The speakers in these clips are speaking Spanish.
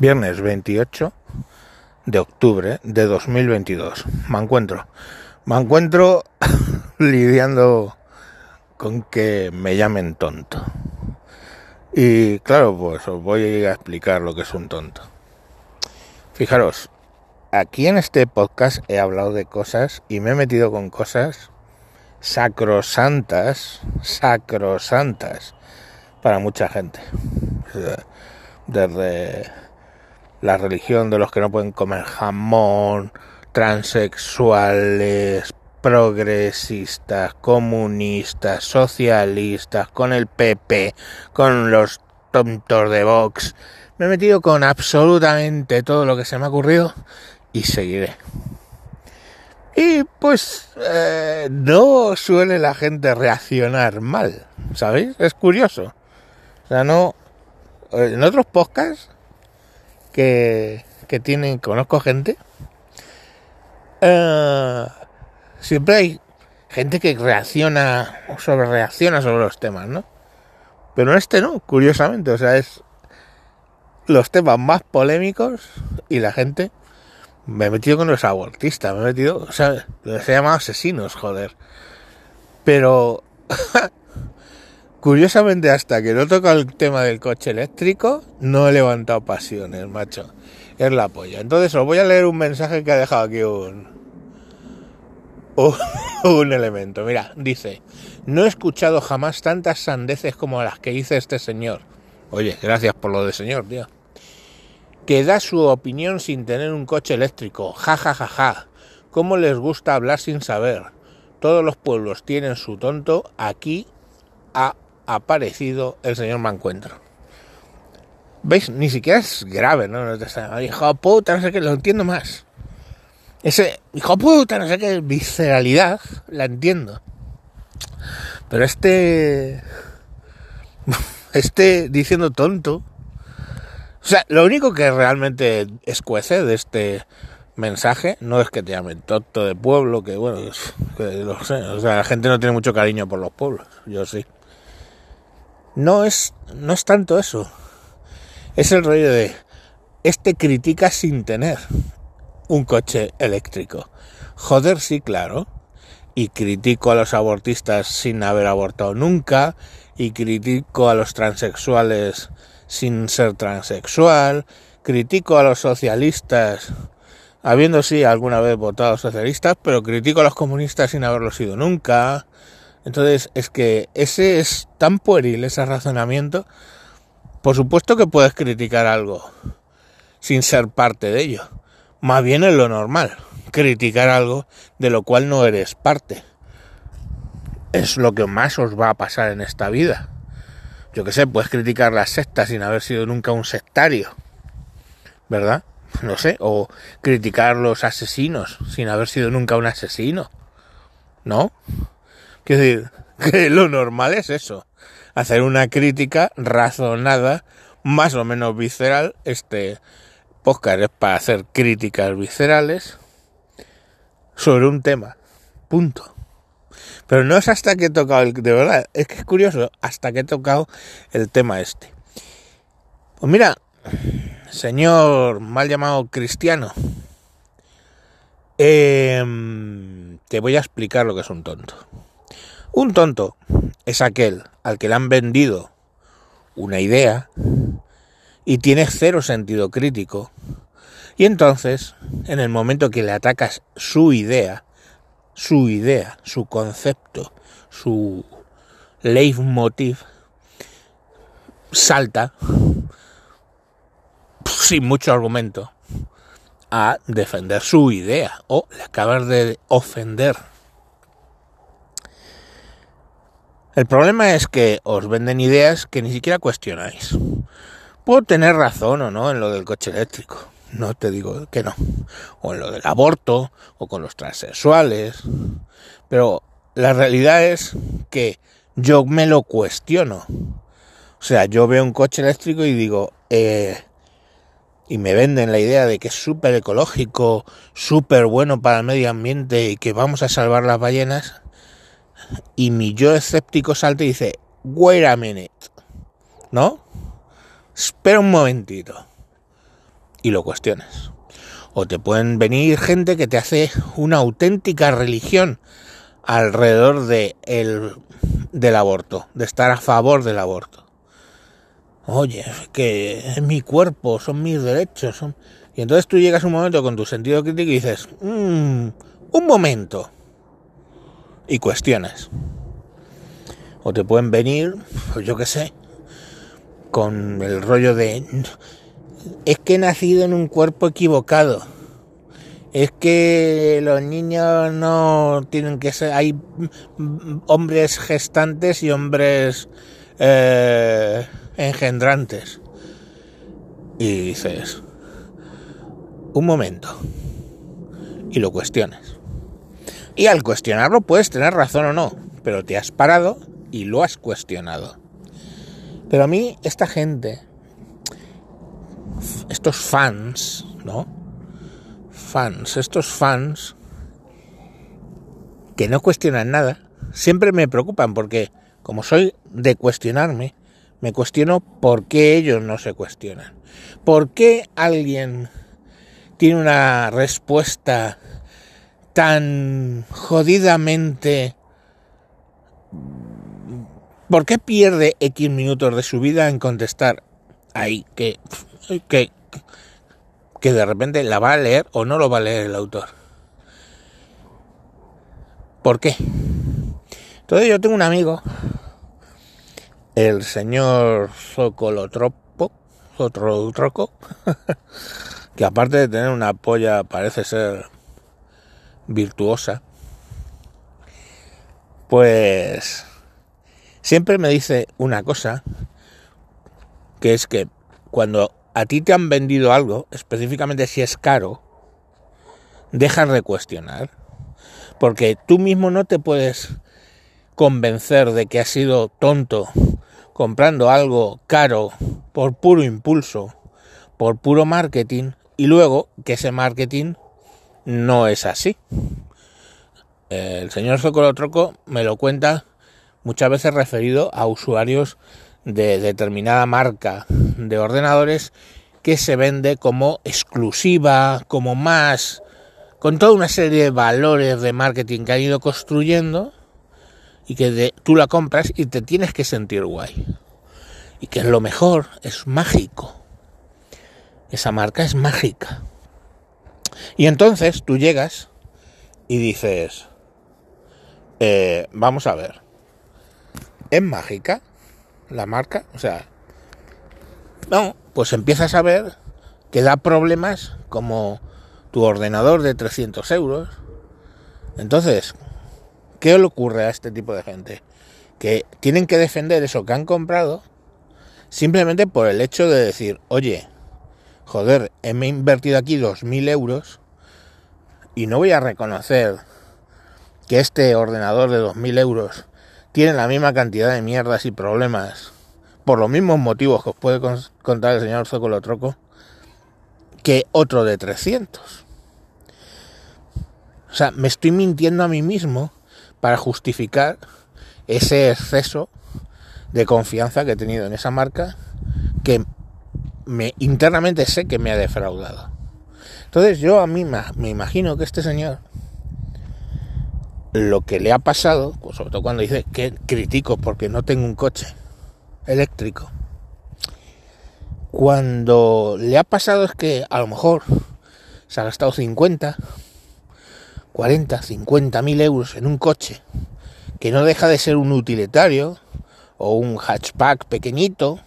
Viernes 28 de octubre de 2022. Me encuentro. Me encuentro lidiando con que me llamen tonto. Y claro, pues os voy a explicar lo que es un tonto. Fijaros, aquí en este podcast he hablado de cosas y me he metido con cosas sacrosantas, sacrosantas para mucha gente. Desde la religión de los que no pueden comer jamón, transexuales, progresistas, comunistas, socialistas, con el PP, con los tontos de Vox. Me he metido con absolutamente todo lo que se me ha ocurrido y seguiré. Y pues eh, no suele la gente reaccionar mal, ¿sabéis? Es curioso. O sea, no... En otros podcasts que, que tienen, conozco gente, eh, siempre hay gente que reacciona, sobre reacciona sobre los temas, ¿no? Pero este no, curiosamente, o sea, es los temas más polémicos y la gente me he metido con los abortistas, me he metido, o sea, se llama asesinos, joder. Pero Curiosamente, hasta que no toca el tema del coche eléctrico, no he levantado pasiones, macho. Es la polla. Entonces os voy a leer un mensaje que ha dejado aquí un, un, elemento. Mira, dice, no he escuchado jamás tantas sandeces como las que dice este señor. Oye, gracias por lo de señor, tío. Que da su opinión sin tener un coche eléctrico. Ja, ja, ja, ja. ¿Cómo les gusta hablar sin saber? Todos los pueblos tienen su tonto. Aquí a aparecido el señor Mancuentro. ¿Veis? Ni siquiera es grave, ¿no? Hijo puta, no sé qué, lo entiendo más. Ese hijo puta, no sé qué, visceralidad, la entiendo. Pero este. Este diciendo tonto. O sea, lo único que realmente escuece de este mensaje no es que te llamen tonto de pueblo, que bueno, que lo sé. O sea, la gente no tiene mucho cariño por los pueblos. Yo sí. No es, no es tanto eso. Es el rollo de, este critica sin tener un coche eléctrico. Joder, sí, claro. Y critico a los abortistas sin haber abortado nunca. Y critico a los transexuales sin ser transexual. Critico a los socialistas habiendo sí alguna vez votado socialistas, pero critico a los comunistas sin haberlo sido nunca. Entonces, es que ese es tan pueril, ese razonamiento. Por supuesto que puedes criticar algo sin ser parte de ello. Más bien es lo normal, criticar algo de lo cual no eres parte. Es lo que más os va a pasar en esta vida. Yo que sé, puedes criticar la secta sin haber sido nunca un sectario. ¿Verdad? No sé. O criticar los asesinos sin haber sido nunca un asesino. ¿No? Quiero decir, que lo normal es eso, hacer una crítica razonada, más o menos visceral. Este podcast es para hacer críticas viscerales sobre un tema. Punto. Pero no es hasta que he tocado el... De verdad, es que es curioso, hasta que he tocado el tema este. Pues mira, señor mal llamado cristiano, eh, te voy a explicar lo que es un tonto. Un tonto es aquel al que le han vendido una idea y tiene cero sentido crítico. Y entonces, en el momento que le atacas su idea, su idea, su concepto, su leitmotiv, salta, sin mucho argumento, a defender su idea o le acabas de ofender El problema es que os venden ideas que ni siquiera cuestionáis. Puedo tener razón o no en lo del coche eléctrico, no te digo que no, o en lo del aborto, o con los transexuales, pero la realidad es que yo me lo cuestiono. O sea, yo veo un coche eléctrico y digo, eh, y me venden la idea de que es súper ecológico, súper bueno para el medio ambiente y que vamos a salvar las ballenas, y mi yo escéptico salta y dice, wait a minute, ¿no? Espera un momentito. y lo cuestiones. O te pueden venir gente que te hace una auténtica religión alrededor de el, del aborto, de estar a favor del aborto. Oye, que es mi cuerpo, son mis derechos. Son... Y entonces tú llegas un momento con tu sentido crítico y dices, mmm, un momento. Y cuestiones. O te pueden venir, pues yo qué sé, con el rollo de es que he nacido en un cuerpo equivocado. Es que los niños no tienen que ser. Hay hombres gestantes y hombres eh, engendrantes. Y dices, un momento. Y lo cuestiones. Y al cuestionarlo puedes tener razón o no, pero te has parado y lo has cuestionado. Pero a mí, esta gente, estos fans, ¿no? Fans, estos fans que no cuestionan nada, siempre me preocupan porque como soy de cuestionarme, me cuestiono por qué ellos no se cuestionan. ¿Por qué alguien tiene una respuesta tan jodidamente... ¿Por qué pierde X minutos de su vida en contestar ahí que que, que de repente la va a leer o no lo va a leer el autor. ¿Por qué? Entonces yo tengo un amigo, el señor Socolotropo, Troco, que aparte de tener una polla parece ser virtuosa, pues siempre me dice una cosa, que es que cuando a ti te han vendido algo, específicamente si es caro, dejas de cuestionar. Porque tú mismo no te puedes convencer de que has sido tonto comprando algo caro por puro impulso, por puro marketing, y luego que ese marketing no es así. El señor Socolotroco me lo cuenta muchas veces referido a usuarios de determinada marca de ordenadores que se vende como exclusiva, como más, con toda una serie de valores de marketing que han ido construyendo y que tú la compras y te tienes que sentir guay. Y que lo mejor es mágico. Esa marca es mágica. Y entonces tú llegas y dices, eh, vamos a ver, ¿es mágica la marca? O sea, no, pues empiezas a ver que da problemas como tu ordenador de 300 euros. Entonces, ¿qué le ocurre a este tipo de gente? Que tienen que defender eso que han comprado simplemente por el hecho de decir, oye, joder, he invertido aquí 2.000 euros y no voy a reconocer que este ordenador de 2.000 euros tiene la misma cantidad de mierdas y problemas por los mismos motivos que os puede contar el señor Troco, que otro de 300. O sea, me estoy mintiendo a mí mismo para justificar ese exceso de confianza que he tenido en esa marca que me internamente sé que me ha defraudado. Entonces yo a mí me imagino que este señor lo que le ha pasado, pues sobre todo cuando dice que critico porque no tengo un coche, eléctrico. Cuando le ha pasado es que a lo mejor se ha gastado 50, 40, 50 mil euros en un coche que no deja de ser un utilitario o un hatchback pequeñito,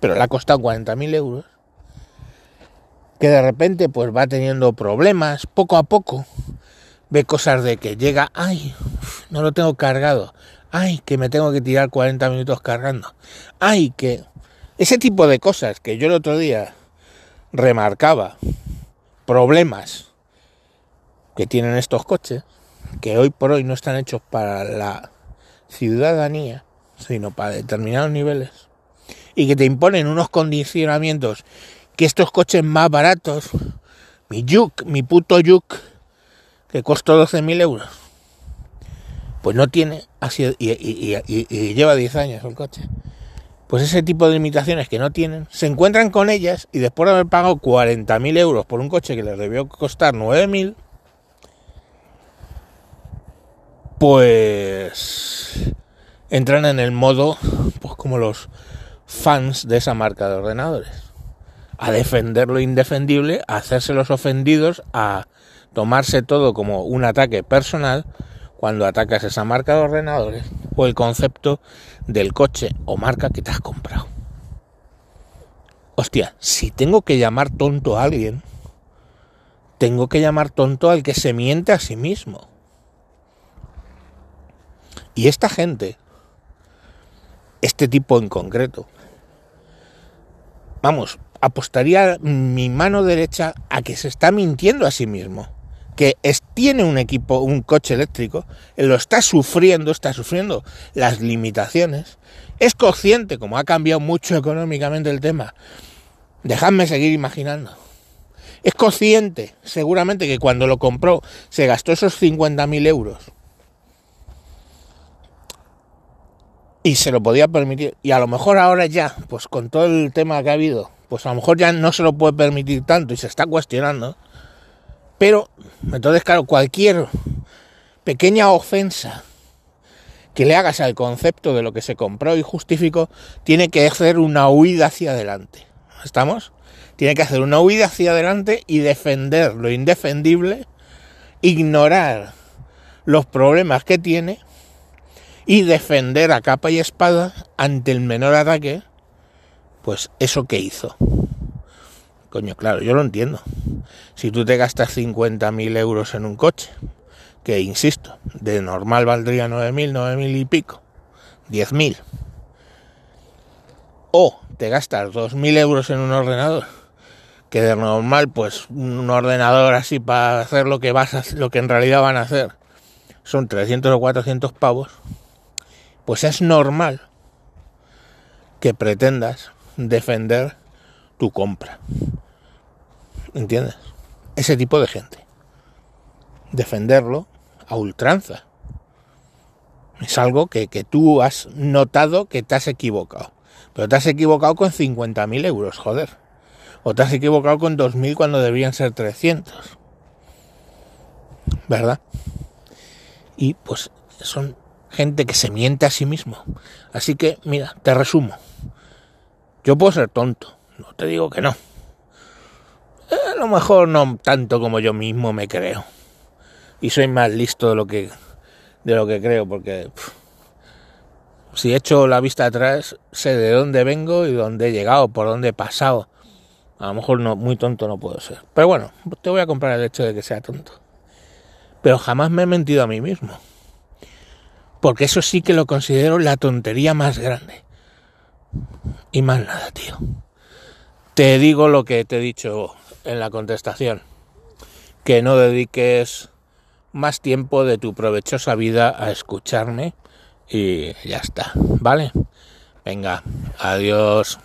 pero le ha costado 40 mil euros, que de repente pues va teniendo problemas poco a poco, ve cosas de que llega, ay, no lo tengo cargado, ay, que me tengo que tirar 40 minutos cargando, ay, que... Ese tipo de cosas que yo el otro día remarcaba, problemas que tienen estos coches, que hoy por hoy no están hechos para la ciudadanía, sino para determinados niveles, y que te imponen unos condicionamientos que estos coches más baratos, mi Yuk, mi puto Yuk, que costó 12.000 euros, pues no tiene, así y, lleva 10 años el coche. pues ese tipo de limitaciones que no tienen, se encuentran con ellas y después de haber pagado 40.000 euros por un coche que les debió costar 9.000, pues entran en el modo, pues como los fans de esa marca de ordenadores, a defender lo indefendible, a hacerse los ofendidos, a tomarse todo como un ataque personal cuando atacas esa marca de ordenadores o el concepto del coche o marca que te has comprado. Hostia, si tengo que llamar tonto a alguien, tengo que llamar tonto al que se miente a sí mismo. Y esta gente, este tipo en concreto, vamos, apostaría mi mano derecha a que se está mintiendo a sí mismo que tiene un equipo, un coche eléctrico, lo está sufriendo, está sufriendo las limitaciones, es consciente, como ha cambiado mucho económicamente el tema, dejadme seguir imaginando, es consciente seguramente que cuando lo compró se gastó esos 50.000 euros y se lo podía permitir, y a lo mejor ahora ya, pues con todo el tema que ha habido, pues a lo mejor ya no se lo puede permitir tanto y se está cuestionando, pero, entonces, claro, cualquier pequeña ofensa que le hagas al concepto de lo que se compró y justificó, tiene que hacer una huida hacia adelante. ¿Estamos? Tiene que hacer una huida hacia adelante y defender lo indefendible, ignorar los problemas que tiene y defender a capa y espada ante el menor ataque, pues eso que hizo. Coño, claro, yo lo entiendo. Si tú te gastas 50.000 euros en un coche, que insisto, de normal valdría 9.000, 9.000 y pico, 10.000, o te gastas 2.000 euros en un ordenador, que de normal, pues un ordenador así para hacer lo que vas a, lo que en realidad van a hacer, son 300 o 400 pavos, pues es normal que pretendas defender tu compra. ¿Entiendes? Ese tipo de gente. Defenderlo a ultranza. Es algo que, tú has notado que te has equivocado. Pero te has equivocado con 50.000 euros, joder. O te has equivocado con 2.000 cuando deberían ser 300. ¿Verdad? Y pues son gente que se miente a sí mismo. Así que, mira, te resumo. Yo puedo ser tonto, no te digo que no. A lo mejor no tanto como yo mismo me creo. Y soy más listo de lo que, de lo que creo, porque si echo la vista atrás, sé de dónde vengo y dónde he llegado, por dónde he pasado. A lo mejor no, muy tonto no puedo ser. Pero bueno, te voy a comprar el hecho de que sea tonto. Pero jamás me he mentido a mí mismo. Porque eso sí que lo considero la tontería más grande. Y más nada, tío. Te digo lo que te he dicho en la contestación, que no dediques más tiempo de tu provechosa vida a escucharme y ya está, ¿vale? Venga, adiós.